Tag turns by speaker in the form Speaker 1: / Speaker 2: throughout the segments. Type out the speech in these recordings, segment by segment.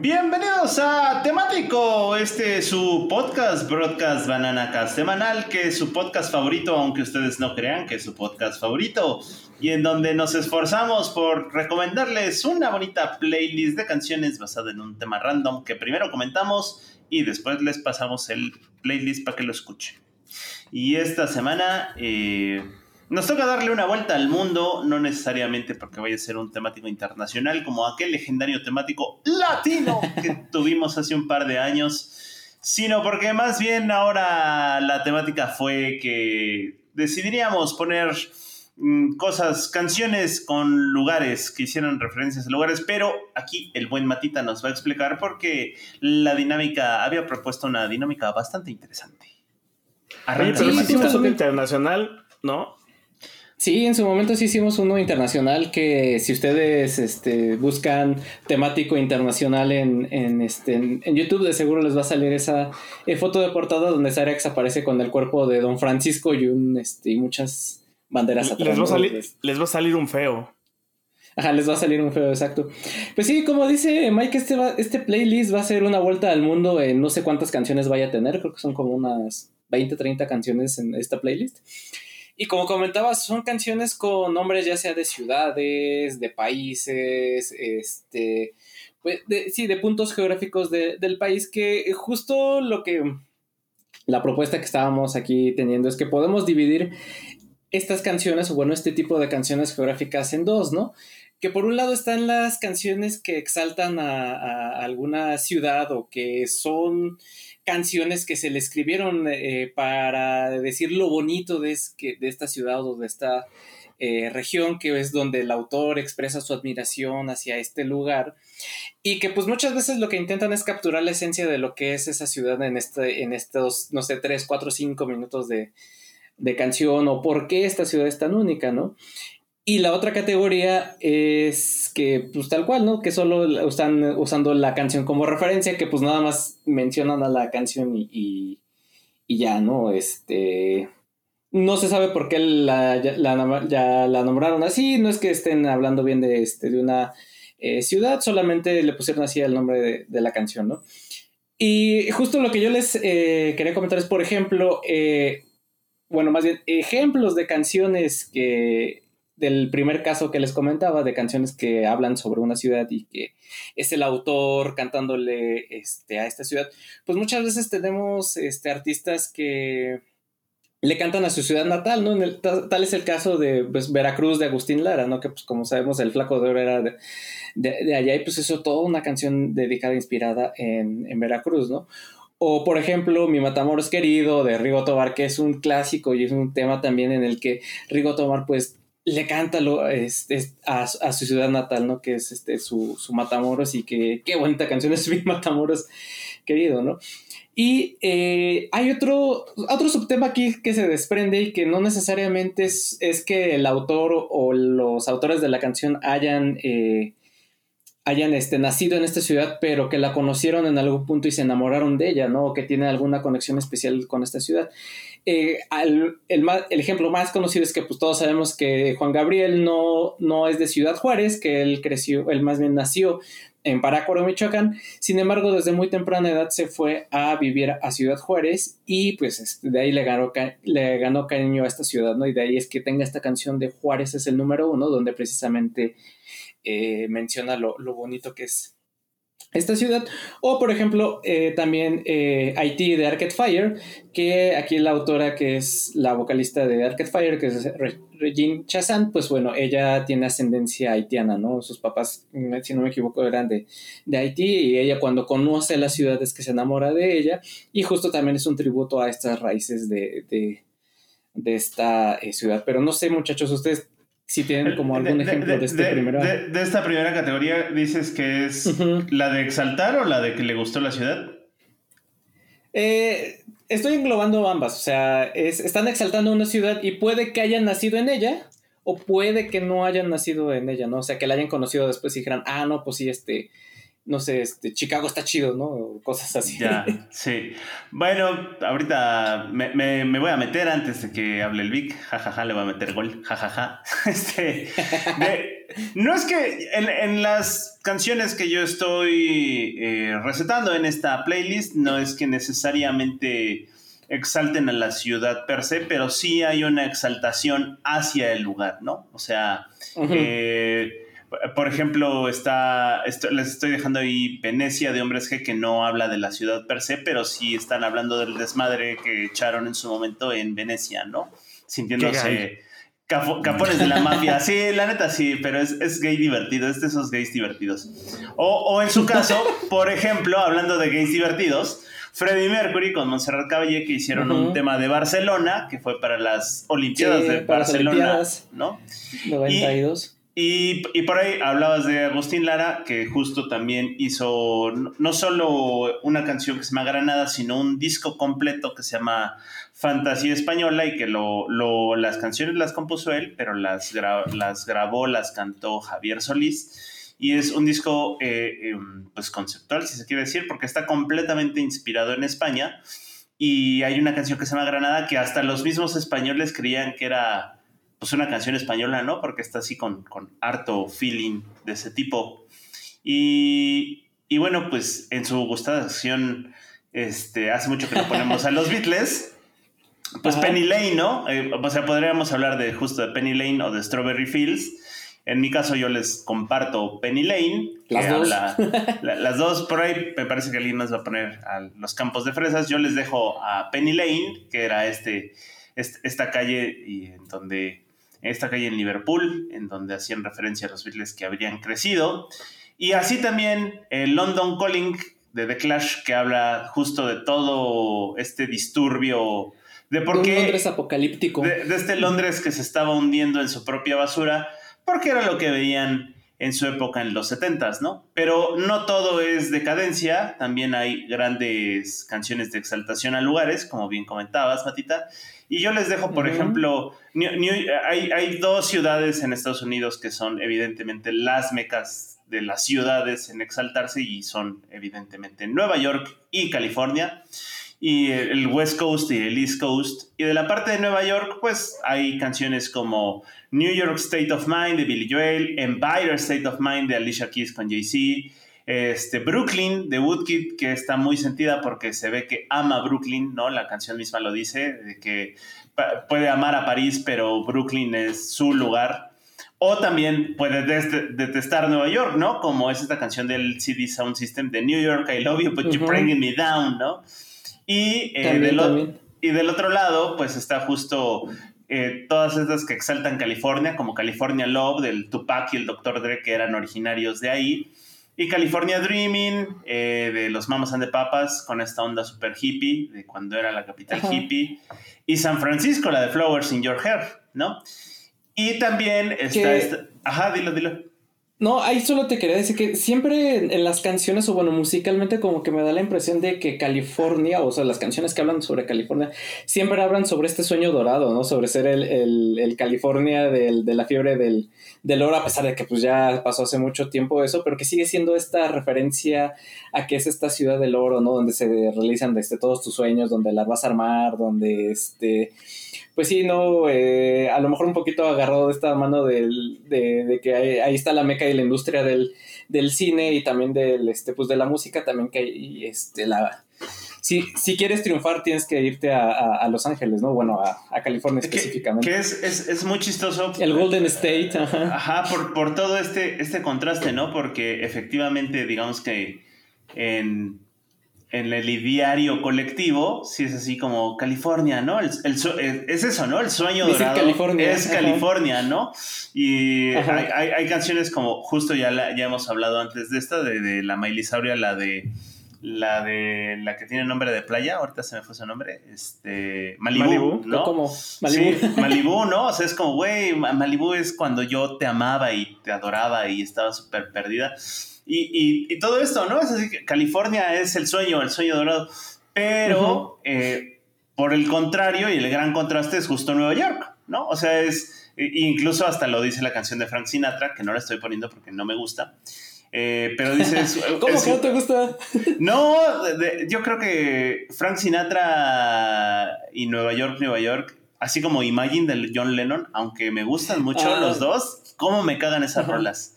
Speaker 1: Bienvenidos a Temático, este es su podcast, Broadcast Banana Cast semanal, que es su podcast favorito, aunque ustedes no crean que es su podcast favorito, y en donde nos esforzamos por recomendarles una bonita playlist de canciones basada en un tema random que primero comentamos y después les pasamos el playlist para que lo escuchen. Y esta semana eh, nos toca darle una vuelta al mundo, no necesariamente porque vaya a ser un temático internacional como aquel legendario temático latino que tuvimos hace un par de años, sino porque más bien ahora la temática fue que decidiríamos poner mm, cosas, canciones con lugares que hicieran referencias a lugares, pero aquí el buen Matita nos va a explicar porque la dinámica, había propuesto una dinámica bastante interesante.
Speaker 2: Oye, pero sí, hicimos un internacional, ¿no?
Speaker 3: Sí, en su momento sí hicimos uno internacional que si ustedes este, buscan temático internacional en, en, este, en, YouTube, de seguro les va a salir esa eh, foto de portada donde Sarex aparece con el cuerpo de Don Francisco y, un, este, y muchas banderas atrás.
Speaker 2: Les va, a salir, les va a salir un feo.
Speaker 3: Ajá, les va a salir un feo, exacto. Pues sí, como dice Mike, este, va, este playlist va a ser una vuelta al mundo en no sé cuántas canciones vaya a tener, creo que son como unas 20, 30 canciones en esta playlist. Y como comentabas, son canciones con nombres ya sea de ciudades, de países, este, pues, sí, de puntos geográficos del país, que justo lo que, la propuesta que estábamos aquí teniendo es que podemos dividir estas canciones, o bueno, este tipo de canciones geográficas en dos, ¿no? Que por un lado están las canciones que exaltan a, alguna ciudad o que son canciones que se le escribieron eh, para decir lo bonito de, de esta ciudad o de esta eh, región, que es donde el autor expresa su admiración hacia este lugar. Y que pues muchas veces lo que intentan es capturar la esencia de lo que es esa ciudad en, este, en estos, no sé, 3, 4, 5 minutos de, de canción o por qué esta ciudad es tan única, ¿no? Y la otra categoría es que, pues tal cual, ¿no? Que solo están usando la canción como referencia, que pues nada más mencionan a la canción y, y, ya, ¿no? Este. No se sabe por qué la, ya la nombraron así, no es que estén hablando bien de, este, de una eh, ciudad, solamente le pusieron así el nombre de, la canción, ¿no? Y justo lo que yo les eh, quería comentar es, por ejemplo, eh, bueno, más bien, ejemplos de canciones que del primer caso que les comentaba, de canciones que hablan sobre una ciudad y que es el autor cantándole este, a esta ciudad, pues muchas veces tenemos este, artistas que le cantan a su ciudad natal, ¿no? tal, es el caso de pues, Veracruz de Agustín Lara, ¿no? Que pues como sabemos el Flaco de Oro era de, allá y pues eso toda una canción dedicada, inspirada en, en Veracruz, ¿no? O, por ejemplo, Mi Matamoros Querido de Rigo Tobar, que es un clásico y es un tema también en el que Rigo Tobar, pues, le canta lo, este, a, su ciudad natal, ¿no? Que es este, su, Matamoros y que qué bonita canción es mi Matamoros querido, ¿no? Y eh, hay otro, otro subtema aquí que se desprende y que no necesariamente es, es que el autor o los autores de la canción hayan, eh, hayan este, nacido en esta ciudad, pero que la conocieron en algún punto y se enamoraron de ella, ¿no? O que tiene alguna conexión especial con esta ciudad. Eh, el, el, ejemplo más conocido es que pues todos sabemos que Juan Gabriel no, no es de Ciudad Juárez, que él creció, él más bien nació en Parácuaro, Michoacán. Sin embargo, desde muy temprana edad se fue a vivir a Ciudad Juárez y pues este, de ahí le ganó, le ganó cariño a esta ciudad, ¿no? Y de ahí es que tenga esta canción de Juárez es el número uno, donde precisamente eh, menciona lo, lo bonito que es esta ciudad. O, por ejemplo, eh, también eh, Haití de Arcade Fire, que aquí la autora que es la vocalista de Arcade Fire, que es Regine Chazan, pues bueno, ella tiene ascendencia haitiana, ¿no? Sus papás, mm, si no me equivoco, eran de, de Haití y ella cuando conoce la ciudad es que se enamora de ella y justo también es un tributo a estas raíces de, de, de esta eh, ciudad. Pero no sé, muchachos, ustedes si tienen como algún ejemplo de, este.
Speaker 1: De, esta primera categoría, dices que es la de exaltar o la de que le gustó la ciudad.
Speaker 3: Eh, estoy englobando ambas, o sea, están exaltando una ciudad y puede que hayan nacido en ella o puede que no hayan nacido en ella, ¿no? O sea, que la hayan conocido después y dijeran, ah, no, pues sí, este, no sé, este, Chicago está chido, ¿no? cosas así.
Speaker 1: Ya, sí. Bueno, ahorita me, voy a meter antes de que hable el Vic. Jajaja, le voy a meter gol. Jajaja. Este, no es que en, las canciones que yo estoy eh, recetando en esta playlist, no es que necesariamente exalten a la ciudad per se, pero sí hay una exaltación hacia el lugar, ¿no? O sea, por ejemplo, está, les estoy dejando ahí Venecia de Hombres G, que no habla de la ciudad per se, pero sí están hablando del desmadre que echaron en su momento en Venecia, ¿no? Sintiéndose capones de la mafia. Sí, la neta sí, pero es, gay divertido, es de esos gays divertidos. O, en su caso, por ejemplo, hablando de gays divertidos, Freddie Mercury con Montserrat Caballé que hicieron un tema de Barcelona, que fue para las Olimpiadas de Barcelona, ¿no?
Speaker 3: 92.
Speaker 1: Y, por ahí hablabas de Agustín Lara, que justo también hizo no solo una canción que se llama Granada, sino un disco completo que se llama Fantasía Española y que lo, las canciones las compuso él, pero las, las grabó, las cantó Javier Solís. Y es un disco eh, em, pues conceptual, si se quiere decir, porque está completamente inspirado en España. Y hay una canción que se llama Granada que hasta los mismos españoles creían que era pues una canción española, ¿no? Porque está así con, con harto feeling de ese tipo. Y, y bueno, pues en su gustada acción, este, hace mucho que lo ponemos a los Beatles. Pues Penny Lane, ¿no? Eh, o sea, podríamos hablar de justo de Penny Lane o de Strawberry Fields. En mi caso, yo les comparto Penny Lane.
Speaker 3: Las dos.
Speaker 1: las dos, por ahí me parece que alguien más va a poner a los campos de fresas. Yo les dejo a Penny Lane, que era este, este esta calle y en donde esta calle en Liverpool, en donde hacían referencia a los Beatles que habrían crecido. Y así también el London Calling de The Clash, que habla justo de todo este disturbio, de por qué...
Speaker 3: Londres apocalíptico.
Speaker 1: De, de, este Londres que se estaba hundiendo en su propia basura, porque era lo que veían en su época en los 70 ¿no? Pero no todo es decadencia, también hay grandes canciones de exaltación a lugares, como bien comentabas, Matita, y yo les dejo, por ejemplo, hay, hay, dos ciudades en Estados Unidos que son evidentemente las mecas de las ciudades en exaltarse y son evidentemente Nueva York y California y el West Coast y el East Coast. Y de la parte de Nueva York, pues hay canciones como New York State of Mind de Billy Joel, Empire State of Mind de Alicia Keys con Jay-Z, este, Brooklyn de Woodkid, que está muy sentida porque se ve que ama Brooklyn, ¿no? La canción misma lo dice, de que puede amar a París, pero Brooklyn es su lugar. O también puede detestar Nueva York, ¿no? Como es esta canción del CD Sound System de New York, I love you, but you're bringing me down, ¿no? Y, eh, del, y del otro lado, pues está justo eh, todas estas que exaltan California, como California Love, del Tupac y el Dr. Dre, que eran originarios de ahí. Y California Dreaming, eh, de los Mamas and the Papas, con esta onda super hippie, de cuando era la capital hippie. Y San Francisco, la de Flowers in Your Hair, ¿no? Y también está esta... Ajá, dilo, dilo.
Speaker 3: No, ahí solo te quería decir que siempre en, las canciones, o bueno, musicalmente, como que me da la impresión de que California, o sea, las canciones que hablan sobre California, siempre hablan sobre este sueño dorado, ¿no? Sobre ser el, California de la fiebre del, del, oro, a pesar de que pues ya pasó hace mucho tiempo eso, pero que sigue siendo esta referencia a que es esta ciudad del oro, ¿no? Donde se realizan este, todos tus sueños, donde las vas a armar, donde este pues sí, no, eh, a lo mejor un poquito agarrado de esta mano del, de, que ahí, está la meca y la industria del, cine y también del, este, pues de la música, también que hay, este, la... Si, si quieres triunfar tienes que irte a, Los Ángeles, ¿no? Bueno, a, California específicamente.
Speaker 1: Que es, es, muy chistoso.
Speaker 3: El Golden State, ajá.
Speaker 1: Ajá, por, por todo este, este contraste, ¿no? Porque efectivamente, digamos que en en el ideario colectivo, si es así como California, ¿no? El, es eso, ¿no? El sueño dorado
Speaker 3: California.
Speaker 1: es California, ¿no? Y hay, canciones como, justo ya, ya hemos hablado antes de esta, de, la Mailisauria, la de la de la que tiene nombre de playa, ahorita se me fue su nombre, este Malibu, ¿no?
Speaker 3: ¿Cómo?
Speaker 1: Malibu. Sí, Malibu, ¿no? O sea, es como, güey, Malibu es cuando yo te amaba y te adoraba y estaba súper perdida. Y, y, todo esto, ¿no? Es así que California es el sueño, el sueño dorado. Pero, eh, por el contrario, y el gran contraste es justo Nueva York, ¿no? O sea, es, incluso hasta lo dice la canción de Frank Sinatra, que no la estoy poniendo porque no me gusta. Eh, pero dices.
Speaker 3: ¿Cómo que no te gusta?
Speaker 1: No, yo creo que Frank Sinatra y Nueva York, Nueva York, así como Imagine de John Lennon, aunque me gustan mucho ah. los dos, ¿cómo me cagan esas rolas?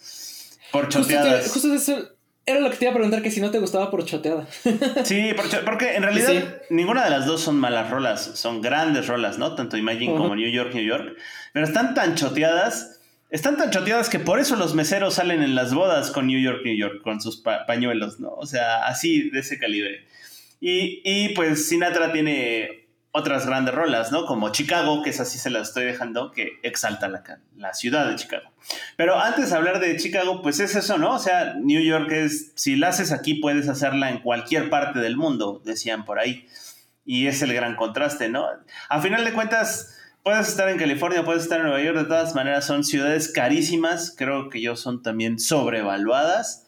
Speaker 1: Por choteadas.
Speaker 3: Justo, eso era lo que te iba a preguntar, que si no te gustaba por choteada.
Speaker 1: Sí, porque en realidad ninguna de las dos son malas rolas, son grandes rolas, ¿no? Tanto Imagine como New York, New York. Pero están tan choteadas están tan choteadas que por eso los meseros salen en las bodas con New York, New York, con sus pañuelos, ¿no? O sea, así de ese calibre. Y, y, pues Sinatra tiene otras grandes rolas, ¿no? Como Chicago, que es así se la estoy dejando, que exalta la, la ciudad de Chicago. Pero antes de hablar de Chicago, pues es eso, ¿no? O sea, New York es, si la haces aquí, puedes hacerla en cualquier parte del mundo, decían por ahí. Y es el gran contraste, ¿no? A final de cuentas Puedes estar en California, puedes estar en Nueva York, de todas maneras son ciudades carísimas, creo que yo son también sobrevaluadas.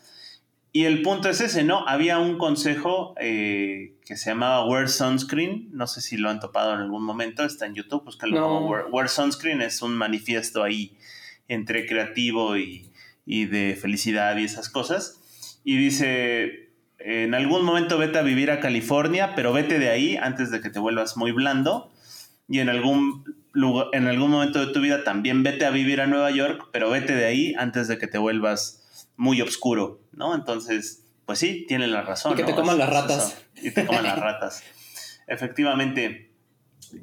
Speaker 1: Y el punto es ese, ¿no? Había un consejo eh, que se llamaba Wear Sunscreen, no sé si lo han topado en algún momento, está en YouTube, búscalo como Wear, Sunscreen, es un manifiesto ahí entre creativo y, y de felicidad y esas cosas. Y dice, en algún momento vete a vivir a California, pero vete de ahí antes de que te vuelvas muy blando. Y en algún en algún momento de tu vida también vete a vivir a Nueva York, pero vete de ahí antes de que te vuelvas muy oscuro, ¿no? Entonces, pues sí, tiene la razón.
Speaker 3: Y que te coman las ratas.
Speaker 1: Y te coman las ratas. Efectivamente.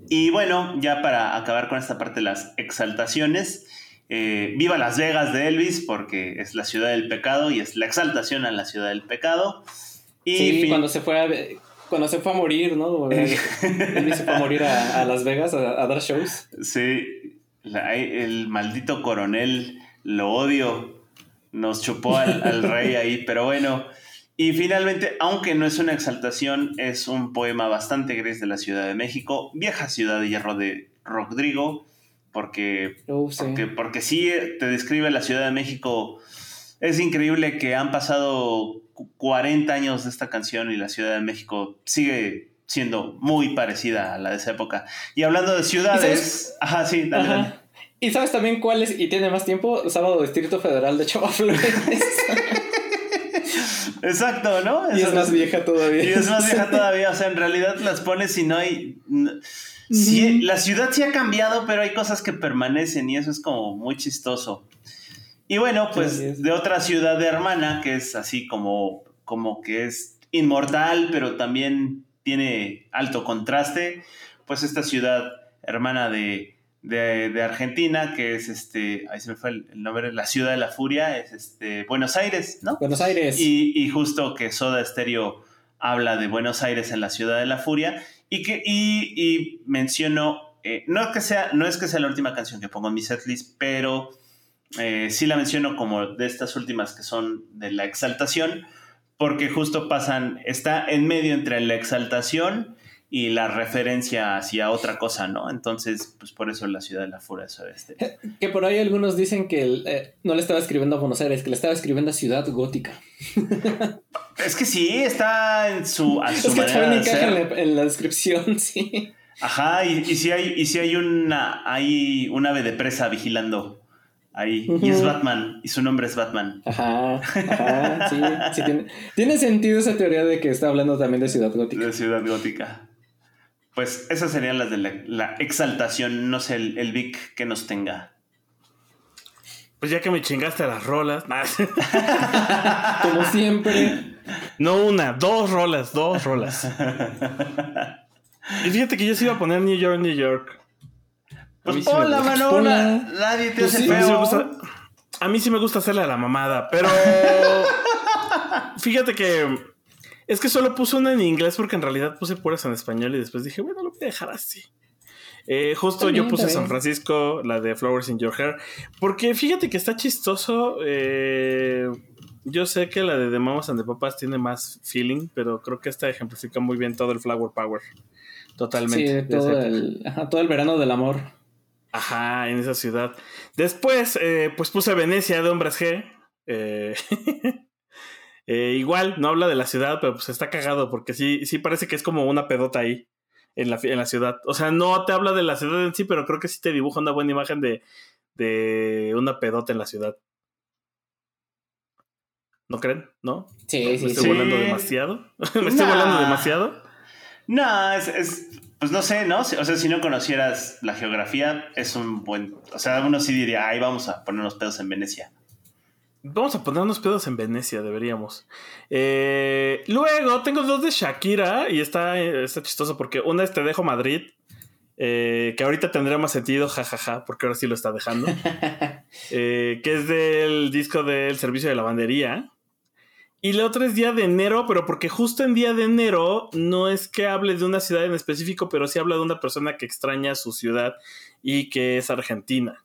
Speaker 1: Y bueno, ya para acabar con esta parte de las exaltaciones, eh, viva Las Vegas de Elvis, porque es la ciudad del pecado y es la exaltación a la ciudad del pecado.
Speaker 3: Y sí, cuando se fue a, cuando se fue a morir, ¿no? Él se fue a morir a, Las Vegas a, dar shows.
Speaker 1: Sí, el maldito coronel, lo odio, nos chupó al, rey ahí, pero bueno. Y finalmente, aunque no es una exaltación, es un poema bastante gris de la Ciudad de México, vieja ciudad de hierro de Rodrigo, porque, porque, porque sí te describe la Ciudad de México. Es increíble que han pasado 40 años de esta canción y la Ciudad de México sigue siendo muy parecida a la de esa época. Y hablando de ciudades... Ajá, sí, dale,
Speaker 3: ¿Y sabes también cuál es, y tiene más tiempo? Sábado Distrito Federal de Chava
Speaker 1: Exacto, ¿no?
Speaker 3: y es más vieja todavía.
Speaker 1: Y es más vieja todavía. O sea, en realidad las pones y no hay... Sí, la ciudad sí ha cambiado, pero hay cosas que permanecen y eso es como muy chistoso. Y bueno, pues de otra ciudad de hermana, que es así como, como que es inmortal, pero también tiene alto contraste, pues esta ciudad hermana de, de, Argentina, que es este, ahí se me fue el, nombre, la ciudad de la furia, es este, Buenos Aires, ¿no?
Speaker 3: Buenos Aires.
Speaker 1: Y, y justo que Soda Stereo habla de Buenos Aires en la ciudad de la furia, y que, y, y menciono, eh, no, que sea, no es que sea la última canción que pongo en mi setlist, pero eh, sí la menciono como de estas últimas que son de la exaltación, porque justo pasan, está en medio entre la exaltación y la referencia hacia otra cosa, ¿no? Entonces, pues por eso la ciudad de la furia es este.
Speaker 3: Que por ahí algunos dicen que eh, no le estaba escribiendo a Buenos Aires, que le estaba escribiendo a Ciudad Gótica.
Speaker 1: es que sí, está en su,
Speaker 3: es que En, la, descripción, sí.
Speaker 1: Ajá, y, y si hay, y si hay una, hay un ave de presa vigilando ahí. Y es Batman, y su nombre es Batman.
Speaker 3: Ajá, ajá, sí, sí tiene, tiene, sentido esa teoría de que está hablando también de Ciudad Gótica.
Speaker 1: De Ciudad Gótica. Pues esas serían las de la, exaltación, no sé, el, el, Vic que nos tenga.
Speaker 2: Pues ya que me chingaste a las rolas.
Speaker 3: Como siempre.
Speaker 2: No una, dos rolas, dos rolas. Y fíjate que yo se iba a poner New York, New York.
Speaker 1: Pues hola, mano, nadie te pues hace feo.
Speaker 2: A mí, sí me gusta hacerle a la mamada, pero fíjate que es que solo puse una en inglés porque en realidad puse puras en español y después dije, bueno, lo voy a dejar así. Eh, justo yo puse San Francisco, la de Flowers in Your Hair, porque fíjate que está chistoso. Eh, yo sé que la de The Mamas and the Papas tiene más feeling, pero creo que esta ejemplifica muy bien todo el Flower Power. Totalmente.
Speaker 3: Sí, todo el, todo el verano del amor.
Speaker 2: Ajá, en esa ciudad. Después, eh, pues puse Venecia de Hombres G. Eh, Eh, igual, no habla de la ciudad, pero pues está cagado porque sí, sí parece que es como una pedota ahí en la, en la ciudad. O sea, no te habla de la ciudad en sí, pero creo que sí te dibuja una buena imagen de, de una pedota en la ciudad. ¿No creen? ¿No?
Speaker 3: Sí, sí,
Speaker 2: ¿Me estoy volando demasiado? ¿Me estoy volando demasiado?
Speaker 1: No, es, es, pues no sé, ¿no? O sea, si no conocieras la geografía, es un buen... O sea, uno sí diría, ay, vamos a poner unos pedos en Venecia.
Speaker 2: Vamos a poner unos pedos en Venecia, deberíamos. Eh, luego, tengo dos de Shakira y está, está chistoso porque una es Te dejo Madrid, eh, que ahorita tendría más sentido, jajaja, porque ahora sí lo está dejando. eh, que es del disco del servicio de lavandería. Y la otra es Día de Enero, pero porque justo en Día de Enero no es que hable de una ciudad en específico, pero sí habla de una persona que extraña su ciudad y que es argentina.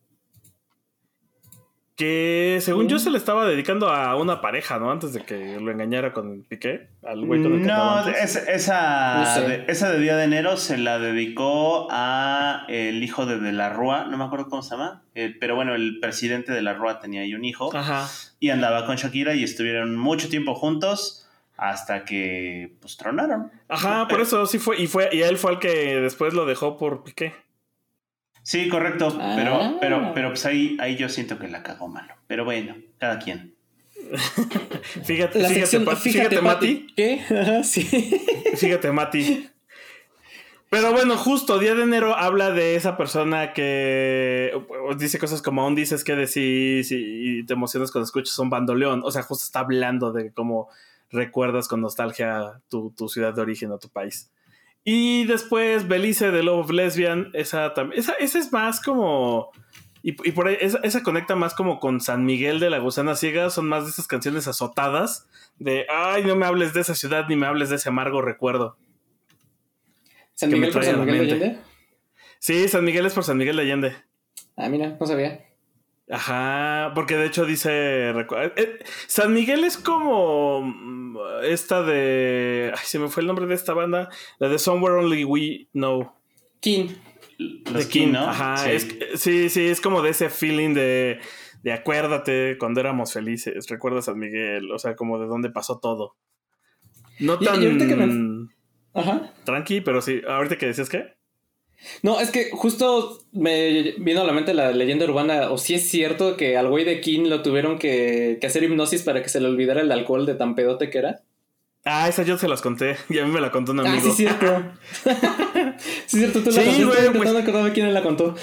Speaker 2: Que según yo se le estaba dedicando a una pareja, ¿no? Antes de que lo engañara con Piqué, al güey con el que
Speaker 1: No, es, esa,
Speaker 3: No sé.
Speaker 1: de, esa de Día de Enero se la dedicó a el hijo de De la Rúa, no me acuerdo cómo se llama, eh, pero bueno, el presidente de la Rúa tenía ahí un hijo
Speaker 2: Ajá.
Speaker 1: y andaba con Shakira y estuvieron mucho tiempo juntos hasta que pues tronaron.
Speaker 2: Ajá, por eso sí fue. Y fue, y él fue el que después lo dejó por Piqué.
Speaker 1: Sí, correcto,
Speaker 3: Ah.
Speaker 1: pero, pero, pero pues ahí, ahí yo siento que la cagó malo. Pero bueno, cada quien.
Speaker 2: Fíjate,
Speaker 3: La
Speaker 2: fíjate,
Speaker 3: sección,
Speaker 2: Pa-
Speaker 3: fíjate,
Speaker 2: fíjate, Mati.
Speaker 3: ¿Qué? Ajá, sí.
Speaker 2: Fíjate, Mati. Pero bueno, justo Día de Enero habla de esa persona que dice cosas como aún dices que decís y te emocionas cuando escuchas un bandoleón. O sea, justo está hablando de cómo recuerdas con nostalgia tu, tu ciudad de origen o tu país. Y después Belice de Love of Lesbian, esa también, esa, esa es más como... Y, y por ahí, esa, esa conecta más como con San Miguel de la Gusana Ciega, son más de esas canciones azotadas de, ay, no me hables de esa ciudad ni me hables de ese amargo recuerdo.
Speaker 3: San Miguel por San Miguel de. Allende.
Speaker 2: Sí, San Miguel es por San Miguel de Allende.
Speaker 3: Ah, mira, no sabía.
Speaker 2: Ajá, porque de hecho dice. recu- eh, San Miguel es como mm, esta de. Ay, se me fue el nombre de esta banda. La de Somewhere Only We Know.
Speaker 3: King.
Speaker 1: Los
Speaker 2: de King,
Speaker 1: King, ¿no?
Speaker 2: Ajá,
Speaker 1: Sí.
Speaker 2: es- sí, sí, es como de ese feeling de. De acuérdate cuando éramos felices. Recuerda San Miguel. O sea, como de dónde pasó todo. No
Speaker 3: Y- y
Speaker 2: tan.
Speaker 3: ahorita que me- Ajá.
Speaker 2: Tranqui, pero sí. Ahorita que decías qué.
Speaker 3: No, es que justo me vino a la mente la leyenda urbana, o si es cierto que al güey de King lo tuvieron que, que hacer hipnosis para que se le olvidara el alcohol de tan pedote que era.
Speaker 2: Ah, esa yo se las conté. Y a mí me la contó un
Speaker 3: Ah,
Speaker 2: amigo.
Speaker 3: sí es cierto. sí es cierto, tú la
Speaker 2: Sí,
Speaker 3: contaste,
Speaker 2: güey, pues-
Speaker 3: intentando acordarme quién la contó.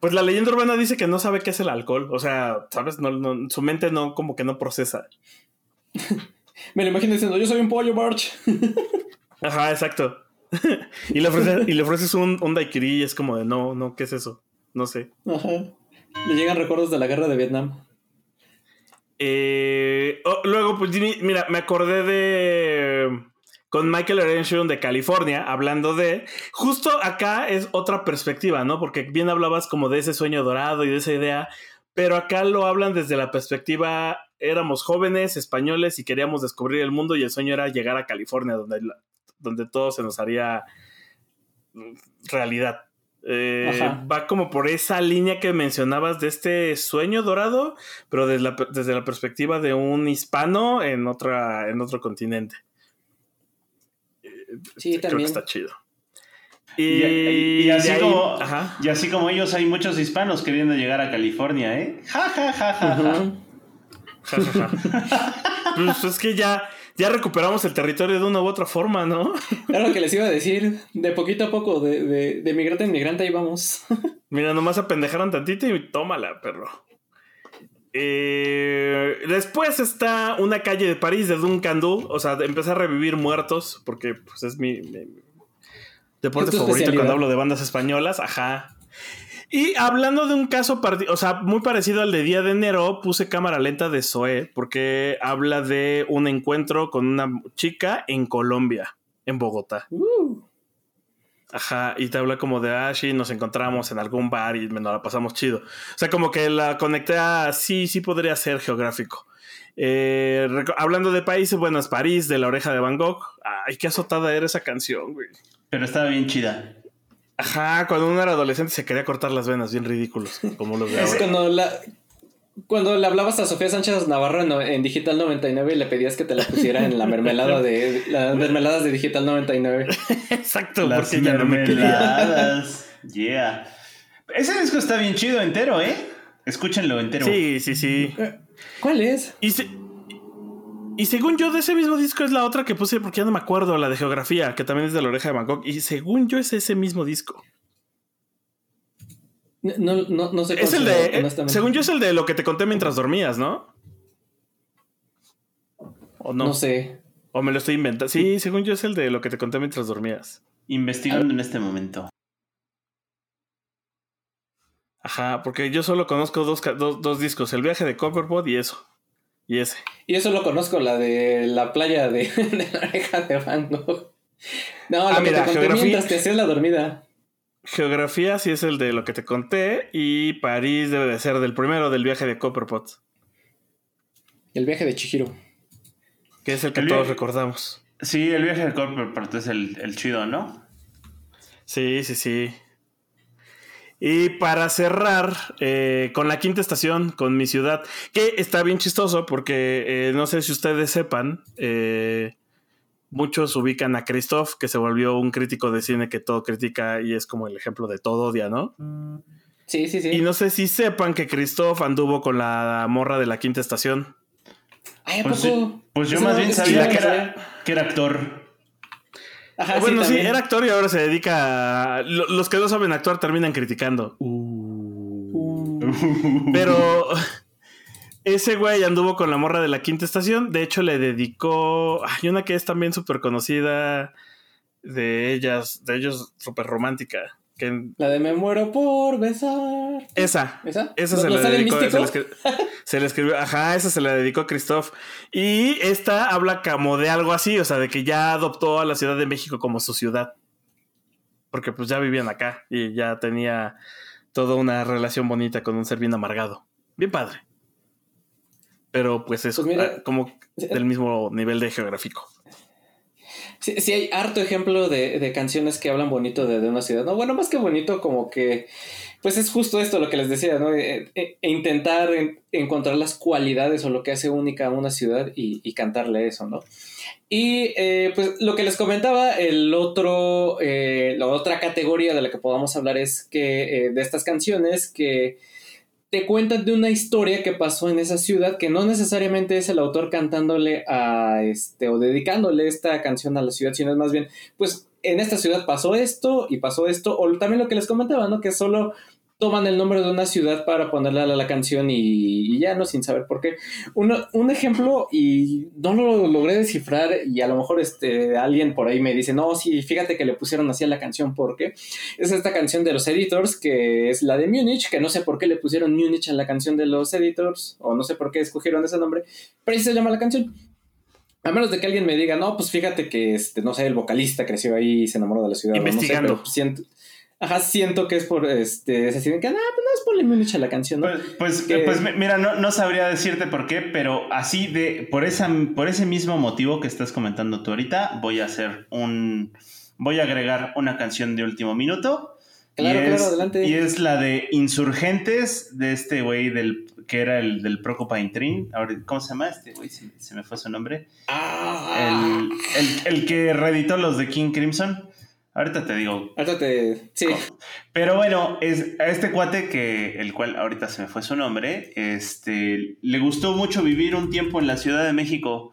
Speaker 2: Pues la leyenda urbana dice que no sabe qué es el alcohol. O sea, ¿sabes? No, no- su mente no, como que no procesa.
Speaker 3: Me lo imagino diciendo, yo soy un pollo, Barch.
Speaker 2: Ajá, exacto. y, le ofreces, y le ofreces un, un daiquiri y es como de no, no, ¿qué es eso? No sé.
Speaker 3: Ajá. Le llegan recuerdos de la guerra de Vietnam.
Speaker 2: Eh, oh, luego, pues mi- mira, me acordé de. Con Michael Erenshun de California, hablando de. Justo acá es otra perspectiva, ¿no? Porque bien hablabas como de ese sueño dorado y de esa idea, pero acá lo hablan desde la perspectiva. Éramos jóvenes españoles y queríamos descubrir el mundo y el sueño era llegar a California, donde, la- donde todo se nos haría realidad. Eh, va como por esa línea que mencionabas de este sueño dorado, pero desde la, desde la perspectiva de un hispano en, otra, en otro continente.
Speaker 3: Sí,
Speaker 2: Creo que
Speaker 3: también.
Speaker 2: está chido.
Speaker 1: Y,
Speaker 2: Y,
Speaker 1: y- y así
Speaker 2: ahí-
Speaker 1: como, y así como ellos, hay muchos hispanos queriendo llegar a California, ¿eh? Ja, ja, ja, ja, ja.
Speaker 3: Ujú.
Speaker 2: Ja, ja, ja. pues es que ya, ya recuperamos el territorio de una u otra forma, ¿no?
Speaker 3: Era lo que les iba a decir. De poquito a poco, de, de, de migrante en migrante, ahí vamos.
Speaker 2: Mira, nomás apendejaron tantito y tómala, perro. Eh, después está una calle de París de Duncan Du. O sea, empezar a revivir muertos, porque pues, es mi, mi deporte favorito cuando hablo de bandas españolas. Ajá. Y hablando de un caso, o sea, muy parecido al de Día de Enero, puse cámara lenta de Zoé, porque habla de un encuentro con una chica en Colombia, en Bogotá.
Speaker 3: Uh,
Speaker 2: Ajá, y te habla como de, ah, sí, nos encontramos en algún bar y nos la pasamos chido. O sea, como que la conecté a, sí, sí podría ser geográfico. Eh, hablando de países, bueno, es París, de la oreja de Van Gogh. Ay, qué azotada era esa canción, güey.
Speaker 1: Pero estaba bien chida.
Speaker 2: Ajá, cuando uno era adolescente se quería cortar las venas, bien ridículos, como los de
Speaker 3: es
Speaker 2: ahora.
Speaker 3: cuando la. cuando le hablabas a Sofía Sánchez Navarro en, Digital 99 y le pedías que te la pusiera en la mermelada de las mermeladas de Digital 99.
Speaker 2: Exacto,
Speaker 1: las mermeladas. yeah. Ese disco está bien chido entero, ¿eh? Escúchenlo entero.
Speaker 2: Sí, sí, sí.
Speaker 3: ¿Cuál es?
Speaker 2: Y, y según yo, de ese mismo disco es la otra que puse porque ya no me acuerdo, la de geografía, que también es de la oreja de Bangkok. Y según yo es ese mismo disco.
Speaker 3: No, no, no sé
Speaker 2: Es el de. Según yo, es el de lo que te conté mientras dormías, ¿no?
Speaker 3: ¿O no? No sé.
Speaker 2: O me lo estoy inventando. Sí, según yo, es el de lo que te conté mientras dormías.
Speaker 1: Investigando en este momento.
Speaker 2: Ajá, porque yo solo conozco dos, dos, discos: el viaje de Copperpot y eso. Y ese.
Speaker 3: Y eso lo conozco, la de la playa de, la oreja de Van Gogh. No, la ah, que te conté mientras te hacías la dormida.
Speaker 2: Geografía sí es el de lo que te conté y París debe de ser del primero del viaje de Copperpot.
Speaker 3: El viaje de Chihiro.
Speaker 2: Que es el que todos recordamos.
Speaker 1: Sí, el viaje de Copperpot es el, chido, ¿no?
Speaker 2: Sí, sí, sí. Y para cerrar eh, con la quinta estación, con mi ciudad, que está bien chistoso porque eh, no sé si ustedes sepan, eh, muchos ubican a Christoph, que se volvió un crítico de cine que todo critica y es como el ejemplo de todo odia, ¿no?
Speaker 3: Sí, sí, sí.
Speaker 2: Y no sé si sepan que Christoph anduvo con la morra de la quinta estación.
Speaker 3: Ay, pues,
Speaker 1: pues, yo más bien sabía que era, que era actor.
Speaker 2: Ajá, bueno, sí, era actor y ahora se dedica a... Los que no saben actuar terminan criticando. Uh. Pero ese güey anduvo con la morra de la quinta estación. De hecho, le dedicó. Hay una que es también súper conocida de ellas, de ellos súper romántica. Que...
Speaker 3: La de me muero por besar.
Speaker 2: Esa. ¿Esa? Esa se, la dedicó, se, le escribió, ajá, esa se la dedicó a Christoph. Y esta habla como de algo así, o sea, de que ya adoptó a la Ciudad de México como su ciudad. Porque pues ya vivían acá y ya tenía toda una relación bonita con un ser bien amargado. Bien padre. Pero pues eso, pues ah, como del mismo nivel de geográfico.
Speaker 3: Sí, sí hay harto ejemplo de, canciones que hablan bonito de, una ciudad. No, bueno, más que bonito, como que, pues es justo esto lo que les decía, ¿no? E, e, e intentar encontrar las cualidades o lo que hace única a una ciudad y, cantarle eso, ¿no? Y eh, pues lo que les comentaba, el otro, eh, la otra categoría de la que podamos hablar es que eh, de estas canciones que te cuentan de una historia que pasó en esa ciudad que no necesariamente es el autor cantándole a este o dedicándole esta canción a la ciudad, sino es más bien, pues en esta ciudad pasó esto y pasó esto, o también lo que les comentaba, ¿no? Que solo toman el nombre de una ciudad para ponerle a la, canción y, ya, ¿no? Sin saber por qué. un ejemplo, y no lo logré descifrar, y a lo mejor este, alguien por ahí me dice, no, sí, fíjate que le pusieron así a la canción, porque es esta canción de los Editors, que es la de Munich, que no sé por qué le pusieron Munich a la canción de los Editors, o no sé por qué escogieron ese nombre, pero así se llama la canción. A menos de que alguien me diga, no, pues fíjate que, este, no sé, el vocalista creció ahí y se enamoró de la ciudad.
Speaker 2: Investigando.
Speaker 3: No sé, siento, Ajá, siento que es por este. Es así que, no, pues no es por Múnich la canción, ¿no?
Speaker 1: Pues, pues, pues mira, no, no, sabría decirte por qué, pero así de. Por, esa, por ese mismo motivo que estás comentando tú ahorita, voy a hacer un. Voy a agregar una canción de último minuto.
Speaker 3: Claro, claro, adelante.
Speaker 1: Y es la de Insurgentes, de este güey del que era el del Procopine Train. ¿Cómo se llama este güey? Se, me fue su nombre.
Speaker 3: Ah.
Speaker 1: El, el, el que reeditó los de King Crimson. Ahorita te digo.
Speaker 3: Ahorita te. Sí.
Speaker 1: Pero bueno, es, a este cuate que, el cual ahorita se me fue su nombre, este, le gustó mucho vivir un tiempo en la Ciudad de México.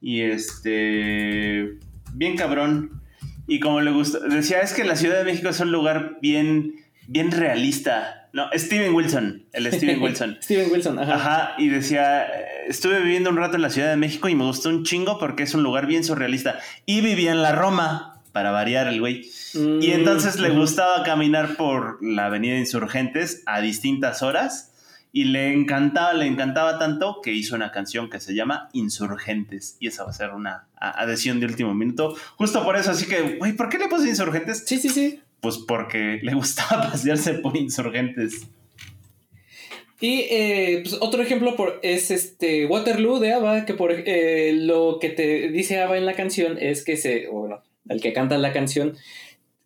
Speaker 1: Y este. Bien cabrón. Y como le gustó. Decía, es que la Ciudad de México es un lugar bien. Bien realista. No, Steven Wilson. El Steven Wilson.
Speaker 3: Steven Wilson, ajá.
Speaker 1: Ajá. Y decía. Estuve viviendo un rato en la Ciudad de México y me gustó un chingo porque es un lugar bien surrealista. Y vivía en la Roma para variar el güey. y mm, entonces le gustaba caminar por la avenida Insurgentes a distintas horas y le encantaba, le encantaba tanto que hizo una canción que se llama Insurgentes y esa va a ser una adhesión de último minuto. Justo por eso, así que, güey, ¿por qué le puse Insurgentes?
Speaker 3: Sí, sí, sí.
Speaker 1: Pues porque le gustaba pasearse por Insurgentes.
Speaker 3: Y eh, pues otro ejemplo por, es este Waterloo de Ava, que por eh, lo que te dice Ava en la canción es que se, bueno, el que canta la canción,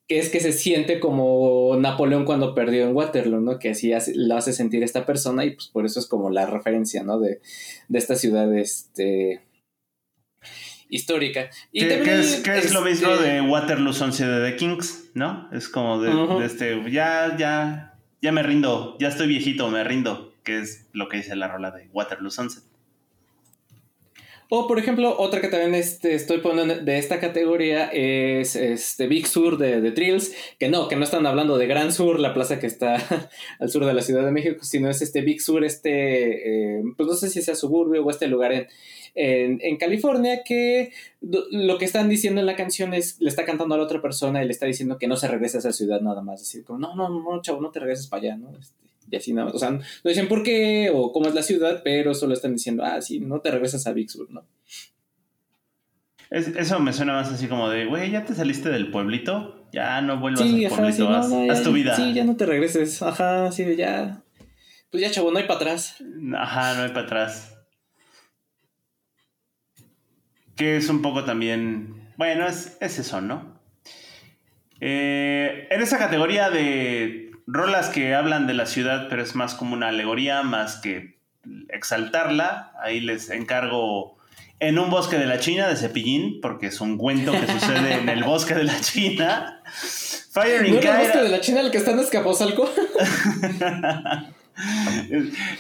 Speaker 3: que es que se siente como Napoleón cuando perdió en Waterloo, ¿no? Que así lo hace sentir esta persona y pues por eso es como la referencia, ¿no? De, de esta ciudad, este histórica.
Speaker 1: Y ¿Qué, es, lo mismo este de Waterloo Sunset de The Kings, ¿no? Es como de, este, ya, ya, ya me rindo, ya estoy viejito, me rindo, que es lo que dice la rola de Waterloo Sunset.
Speaker 3: O, por ejemplo, otra que también este, estoy poniendo de esta categoría es este Big Sur de, de Trills, que no, que no están hablando de Gran Sur, la plaza que está al sur de la Ciudad de México, sino es este Big Sur, este, eh, pues no sé si sea suburbio o este lugar en, California que lo que están diciendo en la canción es, le está cantando a la otra persona y le está diciendo que no se regrese a esa ciudad nada más. Decir, como, no, no, no, chavo, no te regreses para allá, ¿no? Este, y así nada más. O sea, no dicen por qué o cómo es la ciudad, pero solo están diciendo, ah, sí, no te regresas a Big Sur, ¿no?
Speaker 1: eso me suena más así como de, güey, ya te saliste del pueblito, ya no vuelvas al pueblito, haz, tu vida.
Speaker 3: Sí, ya no te regreses, ajá, sí, ya. Pues ya, chavo, no hay para atrás.
Speaker 1: Ajá, no hay para atrás. que es un poco también, bueno, es, eso, ¿no? Eh, en esa categoría de rolas que hablan de la ciudad, pero es más como una alegoría, más que exaltarla, ahí les encargo en un bosque de la China de Cepillín, porque es un cuento que sucede en el bosque de la China.
Speaker 3: Fire in ¿No el bosque de la China el que está en Escaposalco?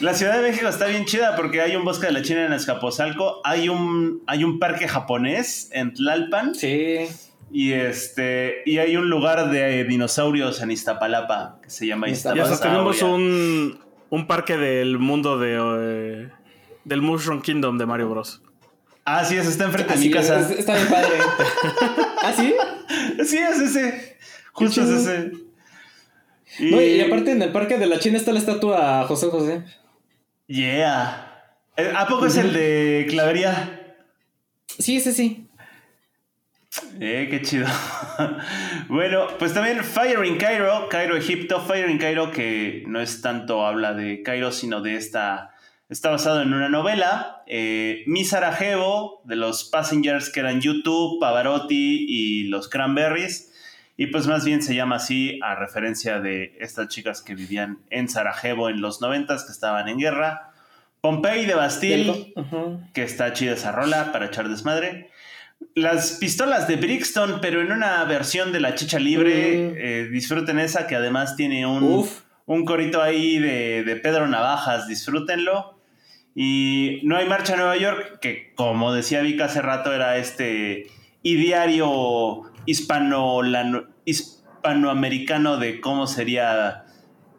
Speaker 1: La Ciudad de México está bien chida porque hay un bosque de la China en Escaposalco, hay un, hay un parque japonés en Tlalpan.
Speaker 3: Sí.
Speaker 1: Y este y hay un lugar de dinosaurios en Iztapalapa que se llama Iztapalapa.
Speaker 2: Y hasta tenemos un, un, parque del mundo de eh, del Mushroom Kingdom de Mario Bros.
Speaker 1: Ah, sí, eso está enfrente de mi casa.
Speaker 3: está bien padre. ¿Ah, sí?
Speaker 1: Sí, es ese. Justo es ese.
Speaker 3: Y... aparte en el parque de la China está la estatua José José.
Speaker 1: Yeah. Eh, ¿A poco es el de Clavería?
Speaker 3: Sí, ese sí.
Speaker 1: Eh, qué chido. bueno, pues también Fire in Cairo, Cairo, Egipto. Fire in Cairo, que no es tanto habla de Cairo, sino de esta. Está basado en una novela. Eh, Mi Sarajevo, de los Passengers, que eran YouTube, Pavarotti y los Cranberries. Y pues más bien se llama así a referencia de estas chicas que vivían en Sarajevo en los noventas, que estaban en guerra. Pompey de Bastille, que está chida esa rola para echar desmadre. Las pistolas de Brixton, pero en una versión de la chicha libre. Mm. Eh, disfruten esa, que además tiene un, un corito ahí de, de Pedro Navajas. Disfrútenlo. Y No hay marcha a Nueva York, que como decía Vika hace rato, era este ideario hispano, hispanoamericano de cómo sería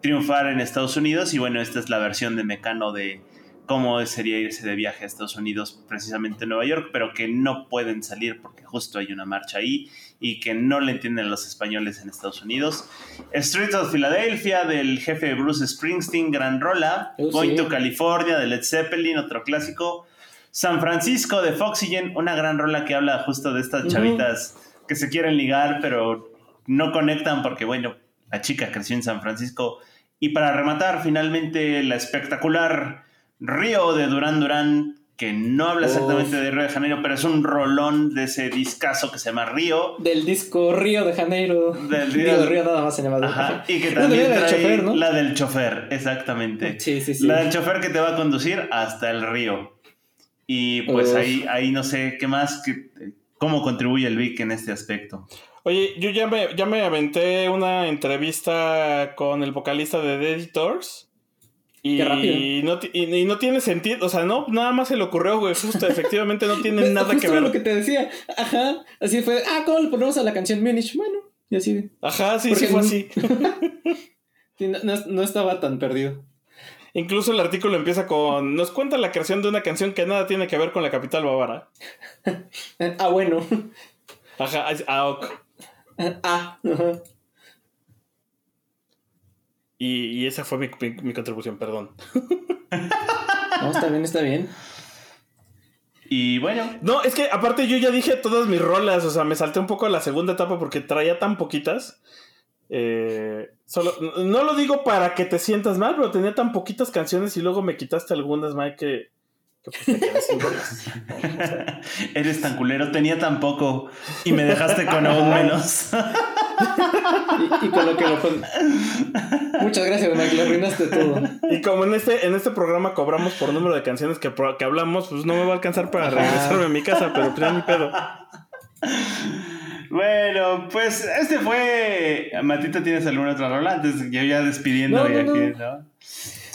Speaker 1: triunfar en Estados Unidos. Y bueno, esta es la versión de Mecano de cómo sería irse de viaje a Estados Unidos, precisamente en Nueva York, pero que no pueden salir porque justo hay una marcha ahí y que no le entienden los españoles en Estados Unidos. Street of Philadelphia del jefe Bruce Springsteen, gran rola. Oh, Going to California de Led Zeppelin, otro clásico. San Francisco de Foxygen, una gran rola que habla justo de estas chavitas que se quieren ligar, pero no conectan porque, bueno, la chica creció en San Francisco. Y para rematar, finalmente, la espectacular Río de Durán Durán, que no habla exactamente de Río de Janeiro, pero es un rolón de ese discazo que se llama Río.
Speaker 3: Del disco Río de Janeiro. Del Río, de Río nada más se llama.
Speaker 1: Ajá, y que también trae chofer, ¿no? la del chofer, exactamente.
Speaker 3: Sí, sí, sí.
Speaker 1: La del chofer que te va a conducir hasta el río. Y pues ahí, ahí no sé qué más, que, ¿Cómo contribuye el Vic en este aspecto?
Speaker 2: Oye, yo ya me, ya me aventé una entrevista con el vocalista de The Editors. Y, no, y, no tiene sentido, o sea, no, nada más se le ocurrió, güey, justo, efectivamente no tiene nada que ver.
Speaker 3: lo que te decía, ajá, así fue, ah, ¿cómo le ponemos a la canción Munich? Bueno, y así.
Speaker 2: Ajá, sí, sí fue así.
Speaker 3: no, estaba tan perdido.
Speaker 2: Incluso el artículo empieza con. Nos cuenta la creación de una canción que nada tiene que ver con la capital bávara.
Speaker 3: ah, bueno.
Speaker 2: Ajá, ah, ok.
Speaker 3: Ah,
Speaker 2: Y, esa fue mi, contribución, perdón.
Speaker 3: no, está bien, está bien.
Speaker 1: Y bueno.
Speaker 2: No, es que aparte yo ya dije todas mis rolas, o sea, me salté un poco a la segunda etapa porque traía tan poquitas eh, solo, no lo digo para que te sientas mal, pero tenía tan poquitas canciones y luego me quitaste algunas, Mike, que, pues,
Speaker 1: Eres tan culero, tenía tan poco y me dejaste con aún menos.
Speaker 3: y, con lo que lo Muchas gracias, Mike, lo arruinaste todo.
Speaker 2: Y como en este, en este programa cobramos por número de canciones que, que hablamos, pues no me va a alcanzar para regresarme a mi casa, pero pues ya ni pedo.
Speaker 1: Bueno, pues este fue. Matita, ¿tienes alguna otra rola? Antes yo ya despidiendo
Speaker 3: no,
Speaker 1: aquí,
Speaker 3: ¿no?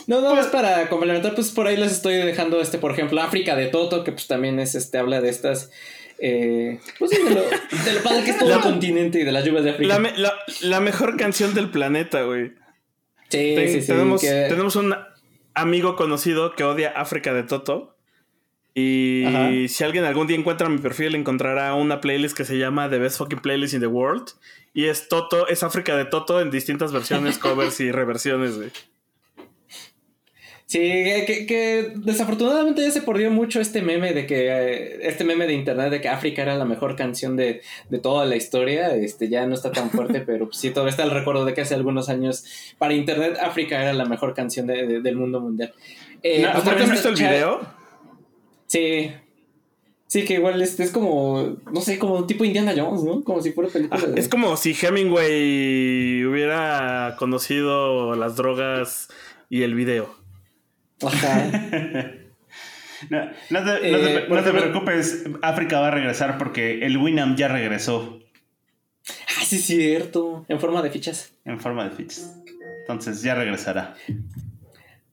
Speaker 3: No, no, pues, para complementar, pues por ahí les estoy dejando este, por ejemplo, África de Toto, que pues también es este, habla de estas. Eh, pues de lo, de lo padre que es todo el continente y de las lluvias de África.
Speaker 2: La, mejor canción del planeta, güey.
Speaker 3: Sí, sí, sí.
Speaker 2: Tenemos, tenemos un amigo conocido que odia África de Toto. Y si alguien algún día encuentra mi perfil, encontrará una playlist que se llama The Best Fucking Playlist in the World. Y es Toto, es África de Toto en distintas versiones, covers y reversiones, güey.
Speaker 3: Sí, que, desafortunadamente ya se perdió mucho este meme de que, eh, este meme de internet de que África era la mejor canción de, toda la historia, este ya no está tan fuerte, pero sí todavía está el recuerdo de que hace algunos años para internet África era la mejor canción del mundo mundial.
Speaker 2: Eh, ¿No, has visto el video?
Speaker 3: Sí. Sí, que igual es, es como, no sé, como tipo Indiana Jones, ¿no? Como si fuera película.
Speaker 2: Ah, es como si Hemingway hubiera conocido las drogas y el video.
Speaker 1: Ajá. no, te, eh, preocupes, África va a regresar porque el Winam ya regresó.
Speaker 3: Ah, sí, es cierto. En forma de fichas.
Speaker 1: En forma de fichas. Entonces ya regresará.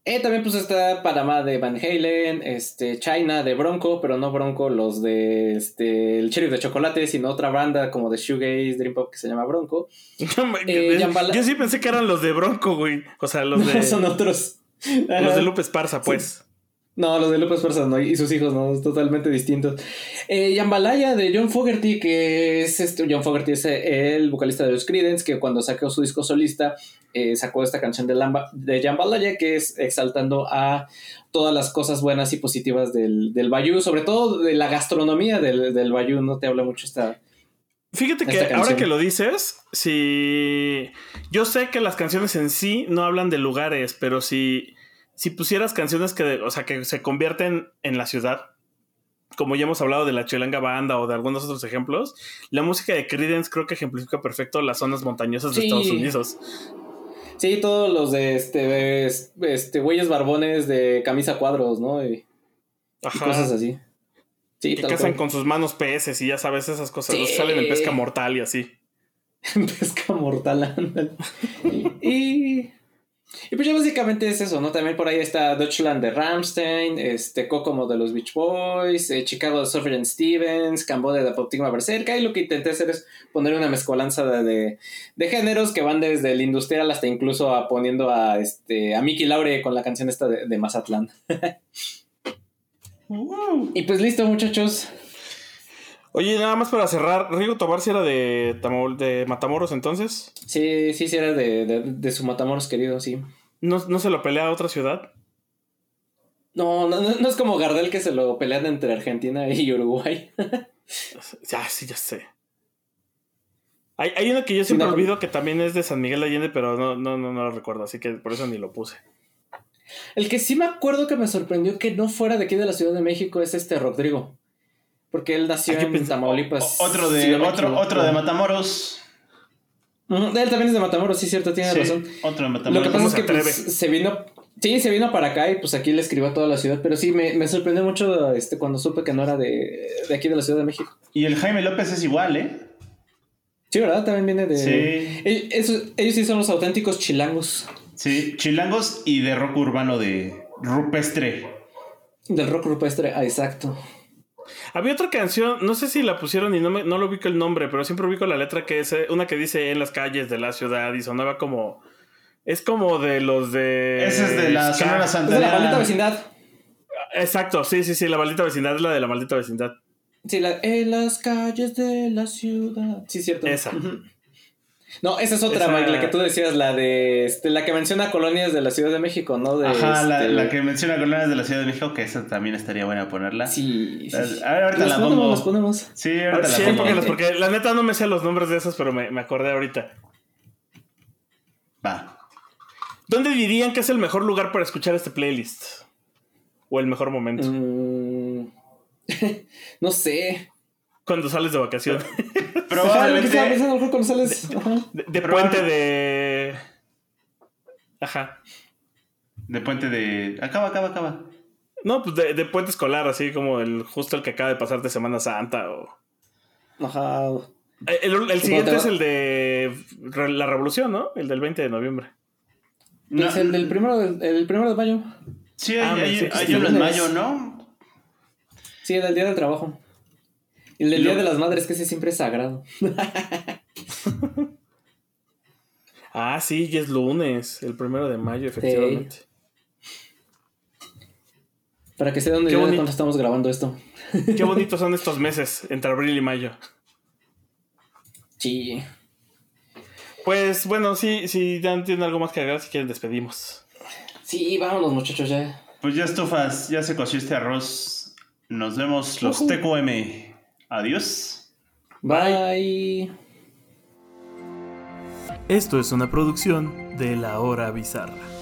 Speaker 3: Eh, también pues está Panamá de Van Halen, este, China de Bronco, pero no Bronco los de este, el Cherry de Chocolate, sino otra banda como de Shoegaze, Dream Pop que se llama Bronco.
Speaker 2: Eh, yo sí pensé que eran los de Bronco, güey. O sea, los de...
Speaker 3: son otros.
Speaker 2: Los de Lupe Esparza, pues.
Speaker 3: No, los de Lupe Esparza no, y sus hijos no, totalmente distintos. Eh, Yambalaya de John Fogerty, que es este, John Fogerty es el vocalista de los Creedence, que cuando sacó su disco solista eh, sacó esta canción de, Lamba, de Jambalaya, que es exaltando a todas las cosas buenas y positivas del, del Bayou, sobre todo de la gastronomía del, del Bayou, no te habla mucho esta...
Speaker 2: Fíjate que ahora que lo dices, si yo sé que las canciones en sí no hablan de lugares, pero si, si pusieras canciones que, o sea, que se convierten en la ciudad, como ya hemos hablado de la Chilanga Banda o de algunos otros ejemplos, la música de Creedence creo que ejemplifica perfecto las zonas montañosas de Estados Unidos.
Speaker 3: Sí, todos los de este, este, güeyes barbones de camisa cuadros, ¿no? Y, cosas así.
Speaker 2: Sí, que cazan con sus manos peces y ya sabes esas cosas. Salen en pesca mortal y así.
Speaker 3: pesca mortal, y, y pues ya básicamente es eso, ¿no? También por ahí está Deutschland de Ramstein, este, Kokomo de los Beach Boys, eh, Chicago de Sufjan Stevens, Cambodia de Poptigma Berserka, y lo que intenté hacer es poner una mezcolanza de, de, géneros que van desde el industrial hasta incluso a poniendo a, este, a Mickey Laure con la canción esta de, Mazatlán. Y pues listo, muchachos.
Speaker 2: Oye, nada más para cerrar, Rigo Tobar si era de, de Matamoros entonces.
Speaker 3: Sí, sí, sí era de, su Matamoros querido, sí.
Speaker 2: ¿No, se lo pelea a otra ciudad?
Speaker 3: No, no, no, es como Gardel que se lo pelean entre Argentina y Uruguay.
Speaker 2: ya, sí, ya sé. Hay, hay uno que yo siempre olvido que también es de San Miguel de Allende, pero no, no, no, no lo recuerdo, así que por eso ni lo puse.
Speaker 3: El que sí me acuerdo que me sorprendió que no fuera de aquí de la Ciudad de México es este Rodrigo. Porque él nació en Tamaulipas.
Speaker 1: otro de, otro, otro de Matamoros.
Speaker 3: Él también es de Matamoros, sí, cierto, tiene razón.
Speaker 1: Otro de Matamoros.
Speaker 3: Lo que pasa es que pues, se vino. Sí, se vino para acá y pues aquí le escribió a toda la ciudad. Pero sí, me, sorprendió mucho este, cuando supe que no era de, aquí de la Ciudad de México.
Speaker 1: Y el Jaime López es igual, ¿eh?
Speaker 3: Sí, ¿verdad? También viene de. Sí. Ellos, ellos sí son los auténticos chilangos.
Speaker 1: Sí, chilangos y de rock urbano de rupestre.
Speaker 3: Del rock rupestre, ah, exacto.
Speaker 2: Había otra canción, no sé si la pusieron y no, me, no lo ubico el nombre, pero siempre ubico la letra que es eh, una que dice en las calles de la ciudad y sonaba como. Es como de los de.
Speaker 1: Ese es de la Sonora Santana.
Speaker 3: de la maldita vecindad.
Speaker 2: Exacto, sí, sí, sí, la maldita vecindad es la de la maldita vecindad.
Speaker 3: Sí, la, en las calles de la ciudad. Sí, cierto.
Speaker 2: Esa.
Speaker 3: No, esa es otra, Mike, la que tú decías, la de este, la que menciona colonias de la Ciudad de México, ¿no? De,
Speaker 1: Ajá, la, este, que menciona colonias de la Ciudad de México, que esa también estaría buena ponerla.
Speaker 3: Sí, sí.
Speaker 1: A ver, ahorita la ponemos,
Speaker 3: Las ponemos.
Speaker 1: Sí, ahorita la ponemos.
Speaker 2: porque la neta no me sé los nombres de esas, pero me, me acordé ahorita.
Speaker 1: Va.
Speaker 2: ¿Dónde dirían que es el mejor lugar para escuchar este playlist? ¿O el mejor momento?
Speaker 3: Mm, no sé.
Speaker 2: Cuando sales de vacaciones.
Speaker 1: Probablemente.
Speaker 3: cuando sales.
Speaker 2: De, puente de. Ajá.
Speaker 1: De puente de. Acaba, acaba, acaba.
Speaker 2: No, pues de, puente escolar, así como el justo el que acaba de pasar de Semana Santa o.
Speaker 3: Ajá.
Speaker 2: Eh, el, siguiente es el de la revolución, ¿no? El del 20 de noviembre.
Speaker 3: No. Es el del primero, el primero de mayo.
Speaker 1: Sí, hay, ah, uno en mayo, ¿no?
Speaker 3: Sí, el del Día del Trabajo. El del Día de las Madres, que ese siempre es sagrado.
Speaker 2: ah, sí, ya es lunes, el primero de mayo, efectivamente.
Speaker 3: Para que se dónde cuando estamos grabando esto.
Speaker 2: Qué bonitos son estos meses, entre abril y mayo.
Speaker 3: Sí.
Speaker 2: Pues bueno, sí, si ya tienen algo más que agregar, si quieren despedimos.
Speaker 3: Sí, vámonos muchachos ya.
Speaker 1: Pues ya estufas, ya se coció este arroz. Nos vemos los TQM. Adiós.
Speaker 3: Bye.
Speaker 2: Esto es una producción de La Hora Bizarra.